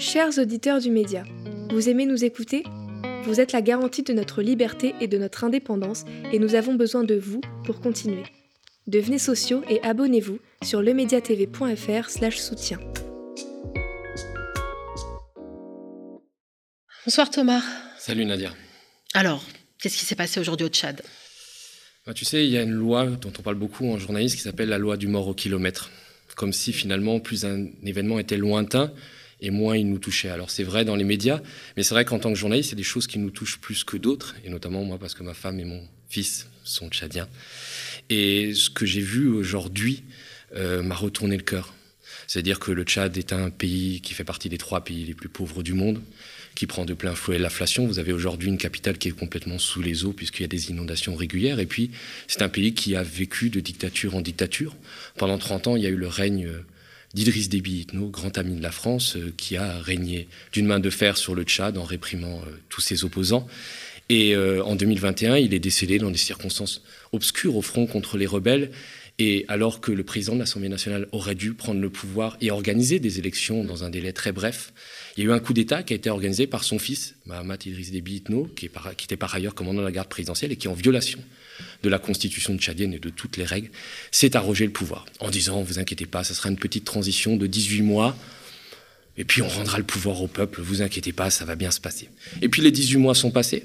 Chers auditeurs du média, vous aimez nous écouter? Vous êtes la garantie de notre liberté et de notre indépendance et nous avons besoin de vous pour continuer. Devenez sociaux et abonnez-vous sur lemediatv.fr soutien. Bonsoir Thomas. Salut Nadia. Alors, qu'est-ce qui s'est passé aujourd'hui au Tchad? Bah, Tu sais, il y a une loi dont on parle beaucoup en journaliste qui s'appelle la loi du mort au kilomètre. Comme si finalement, plus un événement était lointain, et moins il nous touchait. Alors c'est vrai dans les médias, mais c'est vrai qu'en tant que journaliste, il y a des choses qui nous touchent plus que d'autres, et notamment moi parce que ma femme et mon fils sont tchadiens. Et ce que j'ai vu aujourd'hui euh, m'a retourné le cœur. C'est-à-dire que le Tchad est un pays qui fait partie des trois pays les plus pauvres du monde, qui prend de plein fouet l'inflation. Vous avez aujourd'hui une capitale qui est complètement sous les eaux puisqu'il y a des inondations régulières. Et puis, c'est un pays qui a vécu de dictature en dictature. Pendant 30 ans, il y a eu le règne d'Idriss Déby Itno, grand ami de la France, euh, qui a régné d'une main de fer sur le Tchad en réprimant euh, tous ses opposants. Et euh, en 2021, il est décédé dans des circonstances obscures au front contre les rebelles. Et alors que le président de l'Assemblée nationale aurait dû prendre le pouvoir et organiser des élections dans un délai très bref, il y a eu un coup d'État qui a été organisé par son fils, Mahamat Idriss Déby Itno, qui, était par ailleurs commandant de la garde présidentielle et qui en violation de la constitution tchadienne et de toutes les règles, s'est arrogé le pouvoir en disant, vous inquiétez pas, ça sera une petite transition de 18 mois, et puis on rendra le pouvoir au peuple, vous inquiétez pas, ça va bien se passer. Et puis les 18 mois sont passés.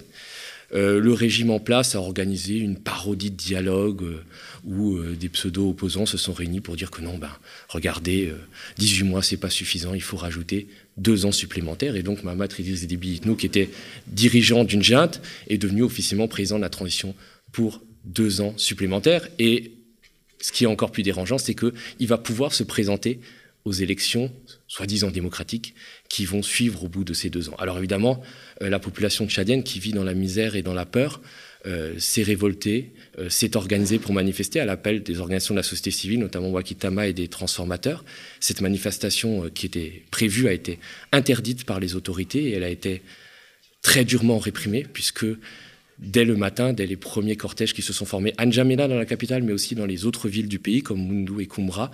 Euh, le régime en place a organisé une parodie de dialogue euh, où euh, des pseudo-opposants se sont réunis pour dire que non, ben, regardez, 18 mois, c'est pas suffisant, il faut rajouter deux ans supplémentaires. Et donc, Mahamat Idriss Déby Itno, qui était dirigeant d'une junte, est devenu officiellement président de la transition pour deux ans supplémentaires. Et ce qui est encore plus dérangeant, c'est qu'il va pouvoir se présenter aux élections, soi-disant démocratiques, qui vont suivre au bout de ces deux ans. Alors évidemment, euh, la population tchadienne qui vit dans la misère et dans la peur euh, s'est révoltée, euh, s'est organisée pour manifester à l'appel des organisations de la société civile, notamment Wakitama et des transformateurs. Cette manifestation qui était prévue a été interdite par les autorités et elle a été très durement réprimée, puisque dès le matin, dès les premiers cortèges qui se sont formés à N'Djamena dans la capitale, mais aussi dans les autres villes du pays comme Mundu et Kumbra.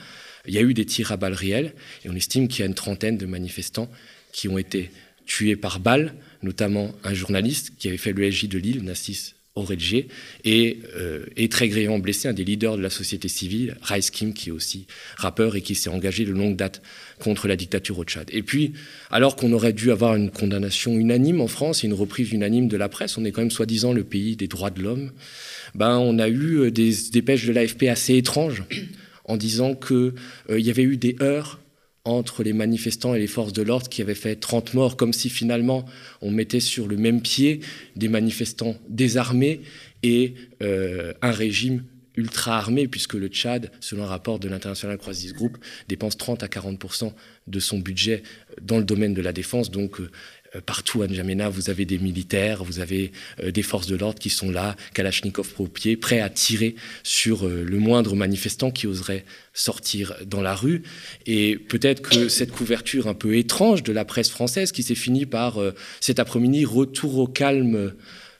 Il y a eu des tirs à balles réelles et on estime qu'il y a une trentaine de manifestants qui ont été tués par balles, notamment un journaliste qui avait fait l'ESJ de Lille, Nassis Oredje, et, euh, très grièvement blessé un des leaders de la société civile, Rice Kim, qui est aussi rappeur et qui s'est engagé de longue date contre la dictature au Tchad. Et puis, alors qu'on aurait dû avoir une condamnation unanime en France et une reprise unanime de la presse, on est quand même soi-disant le pays des droits de l'homme, ben, on a eu euh, des dépêches de l'AFP assez étranges en disant qu'il euh, y avait eu des heurts entre les manifestants et les forces de l'ordre qui avaient fait 30 morts, comme si finalement on mettait sur le même pied des manifestants désarmés et euh, un régime ultra armé, puisque le Tchad, selon un rapport de l'International Crisis Group, dépense 30 à 40% de son budget dans le domaine de la défense. Euh, partout à N'Djamena, vous avez des militaires, vous avez euh, des forces de l'ordre qui sont là, Kalachnikov au pied, prêts à tirer sur euh, le moindre manifestant qui oserait sortir dans la rue. Et peut-être que cette couverture un peu étrange de la presse française, qui s'est finie par cet après-midi retour au calme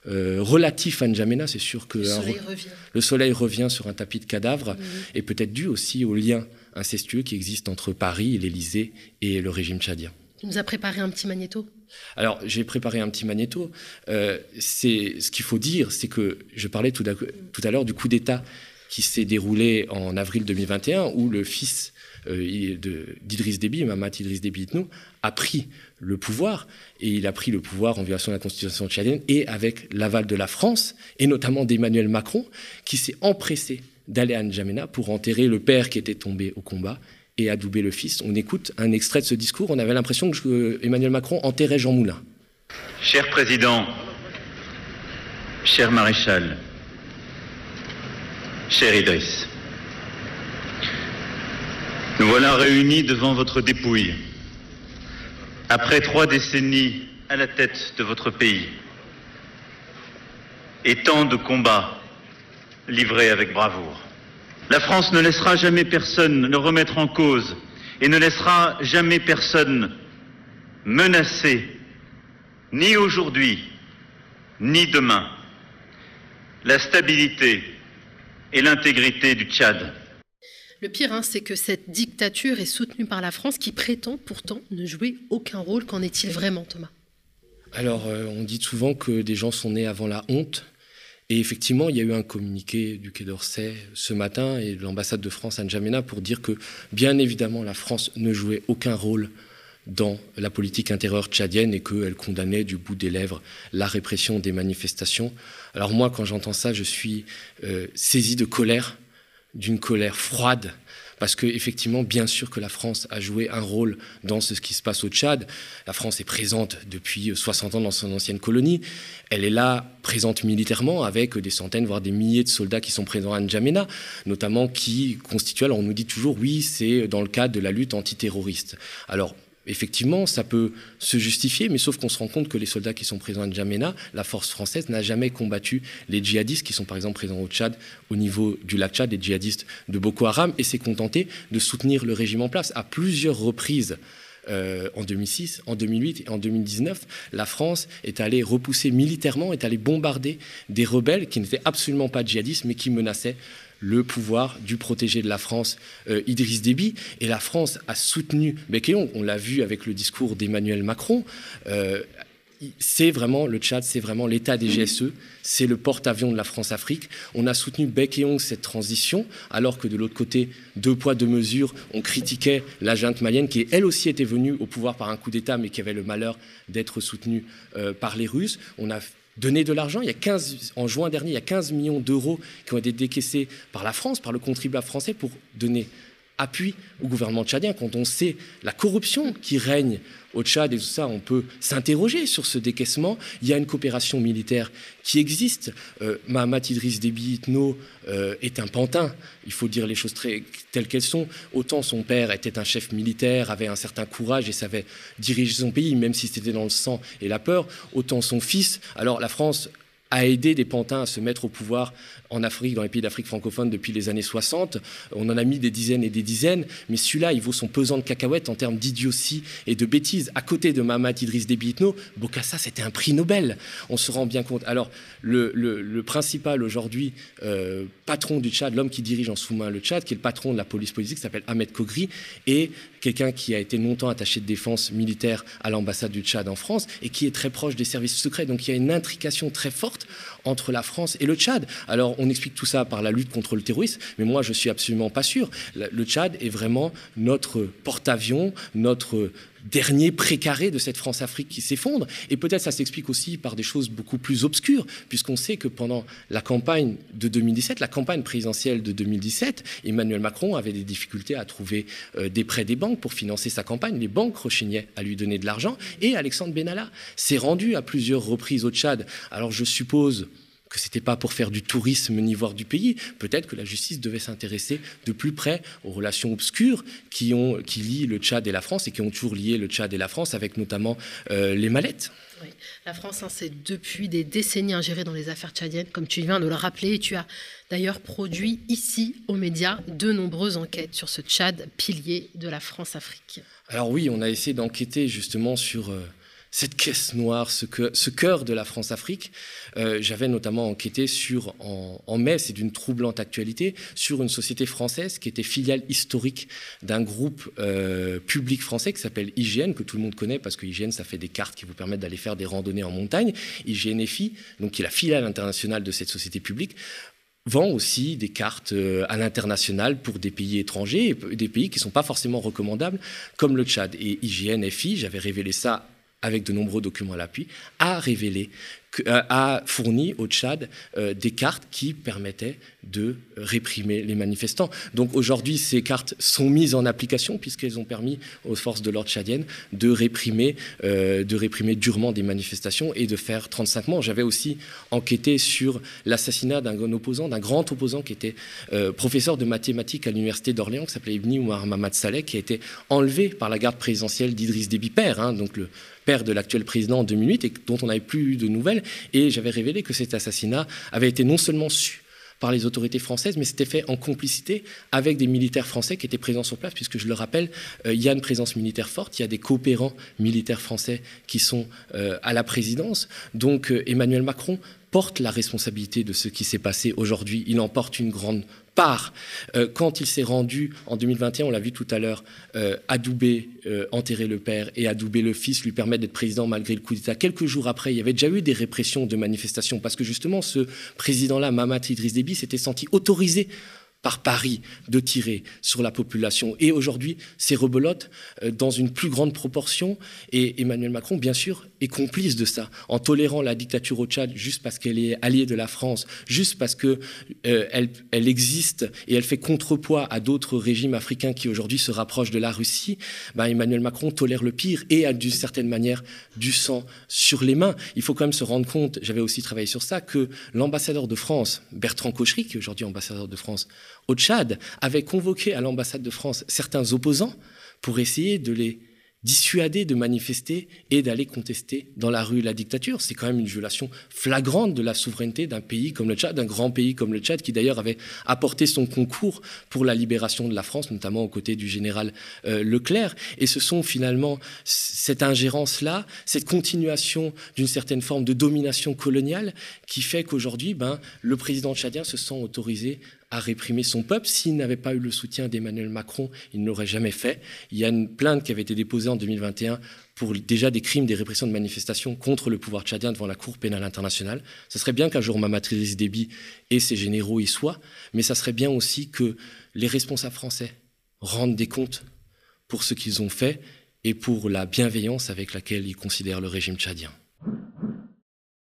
euh, relatif à N'Djamena, c'est sûr que le soleil, revient. sur un tapis de cadavres, et peut-être dû aussi au lien incestueux qui existe entre Paris, l'Élysée et le régime tchadien. Tu nous as préparé un petit magnéto? Alors, j'ai préparé un petit magnéto. Euh, c'est ce qu'il faut dire, c'est que je parlais tout à, l'heure du coup d'État qui s'est déroulé en avril 2021, où le fils euh, d'Idriss Déby, Mamat Idriss Déby Itno, a pris le pouvoir, et il a pris le pouvoir en violation de la constitution tchadienne, et avec l'aval de la France, et notamment d'Emmanuel Macron, qui s'est empressé d'aller à N'Djamena pour enterrer le père qui était tombé au combat et adouber le fils. On écoute un extrait de ce discours, on avait l'impression que Emmanuel Macron enterrait Jean Moulin. Cher président, cher maréchal, cher Idriss, nous voilà réunis devant votre dépouille après trois décennies à la tête de votre pays et tant de combats livrés avec bravoure. La France ne laissera jamais personne le remettre en cause et ne laissera jamais personne menacer, ni aujourd'hui, ni demain, la stabilité et l'intégrité du Tchad. Le pire, hein, c'est que cette dictature est soutenue par la France qui prétend pourtant ne jouer aucun rôle. Qu'en est-il vraiment, Thomas? Alors, euh, on dit souvent que des gens sont nés avant la honte. Et effectivement, il y a eu un communiqué du Quai d'Orsay ce matin et de l'ambassade de France à N'Djamena pour dire que, bien évidemment, la France ne jouait aucun rôle dans la politique intérieure tchadienne et qu'elle condamnait du bout des lèvres la répression des manifestations. Alors moi, quand j'entends ça, je suis euh, saisi de colère, d'une colère froide, parce que effectivement, bien sûr que la France a joué un rôle dans ce qui se passe au Tchad. La France est présente depuis 60 ans dans son ancienne colonie. Elle est là, présente militairement, avec des centaines, voire des milliers de soldats qui sont présents à N'Djamena, notamment qui constituent, alors on nous dit toujours, oui, c'est dans le cadre de la lutte antiterroriste. Alors, effectivement, ça peut se justifier, mais sauf qu'on se rend compte que les soldats qui sont présents à N'Djamena, la force française n'a jamais combattu les djihadistes qui sont par exemple présents au Tchad, au niveau du lac Tchad, les djihadistes de Boko Haram, et s'est contenté de soutenir le régime en place. À plusieurs reprises, euh, en 2006, en 2008 et en 2019, la France est allée repousser militairement, est allée bombarder des rebelles qui n'étaient absolument pas djihadistes, mais qui menaçaient le pouvoir du protégé de la France, euh, Idriss Déby. Et la France a soutenu Bekeyon. On l'a vu avec le discours d'Emmanuel Macron. Euh, c'est vraiment le Tchad, c'est vraiment l'État des GSE, c'est le porte-avions de la France-Afrique. On a soutenu Bec et cette transition, alors que de l'autre côté, deux poids, deux mesures, on critiquait la junte malienne, qui elle aussi était venue au pouvoir par un coup d'État, mais qui avait le malheur d'être soutenue euh, par les Russes. On a donner de l'argent. Il y a 15, en juin dernier, il y a 15 millions d'euros qui ont été décaissés par la France, par le contribuable français, pour donner appui au gouvernement tchadien. Quand on sait la corruption qui règne au Tchad et tout ça, on peut s'interroger sur ce décaissement. Il y a une coopération militaire qui existe. Euh, Mahamat Idriss Déby Itno euh, est un pantin, il faut dire les choses très, telles qu'elles sont. Autant son père était un chef militaire, avait un certain courage et savait diriger son pays, même si c'était dans le sang et la peur, autant son fils. Alors la France a aidé des pantins à se mettre au pouvoir en Afrique, dans les pays d'Afrique francophone depuis les années 60. On en a mis des dizaines et des dizaines, mais celui-là, il vaut son pesant de cacahuètes en termes d'idiotie et de bêtises. À côté de Mahamat Idriss Déby Bokassa, c'était un prix Nobel. On se rend bien compte. Alors, le, principal aujourd'hui euh, patron du Tchad, l'homme qui dirige en sous-main le Tchad, qui est le patron de la police politique, s'appelle Ahmed Kogri, et quelqu'un qui a été longtemps attaché de défense militaire à l'ambassade du Tchad en France et qui est très proche des services secrets. Donc il y a une intrication très forte entre la France et le Tchad. Alors on explique tout ça par la lutte contre le terrorisme, mais moi je suis absolument pas sûr. Le Tchad est vraiment notre porte-avions, notre dernier précaré de cette France-Afrique qui s'effondre. Et peut-être ça s'explique aussi par des choses beaucoup plus obscures, puisqu'on sait que pendant la campagne de 2017, la campagne présidentielle de 2017, Emmanuel Macron avait des difficultés à trouver euh, des prêts des banques pour financer sa campagne. Les banques rechignaient à lui donner de l'argent. Et Alexandre Benalla s'est rendu à plusieurs reprises au Tchad. Alors je suppose que ce n'était pas pour faire du tourisme ni voir du pays. Peut-être que la justice devait s'intéresser de plus près aux relations obscures qui, ont, qui lient le Tchad et la France et qui ont toujours lié le Tchad et la France, avec notamment euh, les mallettes. La France hein, s'est depuis des décennies ingérée dans les affaires tchadiennes, comme tu viens de le rappeler. Et tu as d'ailleurs produit ici, aux médias, de nombreuses enquêtes sur ce Tchad, pilier de la France-Afrique. Alors oui, on a essayé d'enquêter justement sur... Euh, cette caisse noire, ce, cœur de la France-Afrique. Euh, j'avais notamment enquêté sur, en, mai, c'est d'une troublante actualité, sur une société française qui était filiale historique d'un groupe euh, public français qui s'appelle IGN, que tout le monde connaît parce que IGN, ça fait des cartes qui vous permettent d'aller faire des randonnées en montagne. IGNFI, donc qui est la filiale internationale de cette société publique, vend aussi des cartes euh, à l'international pour des pays étrangers, des pays qui ne sont pas forcément recommandables, comme le Tchad. Et IGN-FI, j'avais révélé ça avec de nombreux documents à l'appui, a révélé, a fourni au Tchad euh, des cartes qui permettaient de réprimer les manifestants. Donc aujourd'hui, ces cartes sont mises en application puisqu'elles ont permis aux forces de l'ordre tchadiennes de réprimer, euh, de réprimer durement des manifestations et de faire 35 morts. J'avais aussi enquêté sur l'assassinat d'un opposant, d'un grand opposant qui était professeur de mathématiques à l'université d'Orléans, qui s'appelait Ibni Oumar Mamad Saleh, qui a été enlevé par la garde présidentielle d'Idriss Déby hein, donc le père de l'actuel président en 2008 et dont on n'avait plus eu de nouvelles. Et j'avais révélé que cet assassinat avait été non seulement su par les autorités françaises, mais c'était fait en complicité avec des militaires français qui étaient présents sur place, puisque je le rappelle, euh, il y a une présence militaire forte, il y a des coopérants militaires français qui sont euh, à la présidence. Donc euh, Emmanuel Macron porte la responsabilité de ce qui s'est passé aujourd'hui. Il en porte une grande part euh, quand il s'est rendu en 2021, on l'a vu tout à l'heure, euh, adouber, euh, enterrer le père et adouber le fils, lui permettre d'être président malgré le coup d'État. Quelques jours après, il y avait déjà eu des répressions de manifestations parce que justement ce président-là, Mamat Idriss Déby, s'était senti autorisé par Paris de tirer sur la population. Et aujourd'hui, c'est rebelote euh, dans une plus grande proportion. Et Emmanuel Macron, bien sûr, est complice de ça, en tolérant la dictature au Tchad juste parce qu'elle est alliée de la France, juste parce qu'elle euh, elle existe et elle fait contrepoids à d'autres régimes africains qui aujourd'hui se rapprochent de la Russie. Ben, Emmanuel Macron tolère le pire et a d'une certaine manière du sang sur les mains. Il faut quand même se rendre compte, j'avais aussi travaillé sur ça, que l'ambassadeur de France, Bertrand Cochery, qui est aujourd'hui ambassadeur de France au Tchad, avait convoqué à l'ambassade de France certains opposants pour essayer de les dissuader de manifester et d'aller contester dans la rue la dictature. C'est quand même une violation flagrante de la souveraineté d'un pays comme le Tchad, d'un grand pays comme le Tchad, qui d'ailleurs avait apporté son concours pour la libération de la France, notamment aux côtés du général euh, Leclerc. Et ce sont finalement cette ingérence-là, cette continuation d'une certaine forme de domination coloniale qui fait qu'aujourd'hui, ben, le président tchadien se sent autorisé à réprimer son peuple. S'il n'avait pas eu le soutien d'Emmanuel Macron, il ne l'aurait jamais fait. Il y a une plainte qui avait été déposée en 2021 pour déjà des crimes, des répressions de manifestations contre le pouvoir tchadien devant la Cour pénale internationale. Ce serait bien qu'un jour Mamadou Déby et ses généraux y soient, mais ça serait bien aussi que les responsables français rendent des comptes pour ce qu'ils ont fait et pour la bienveillance avec laquelle ils considèrent le régime tchadien.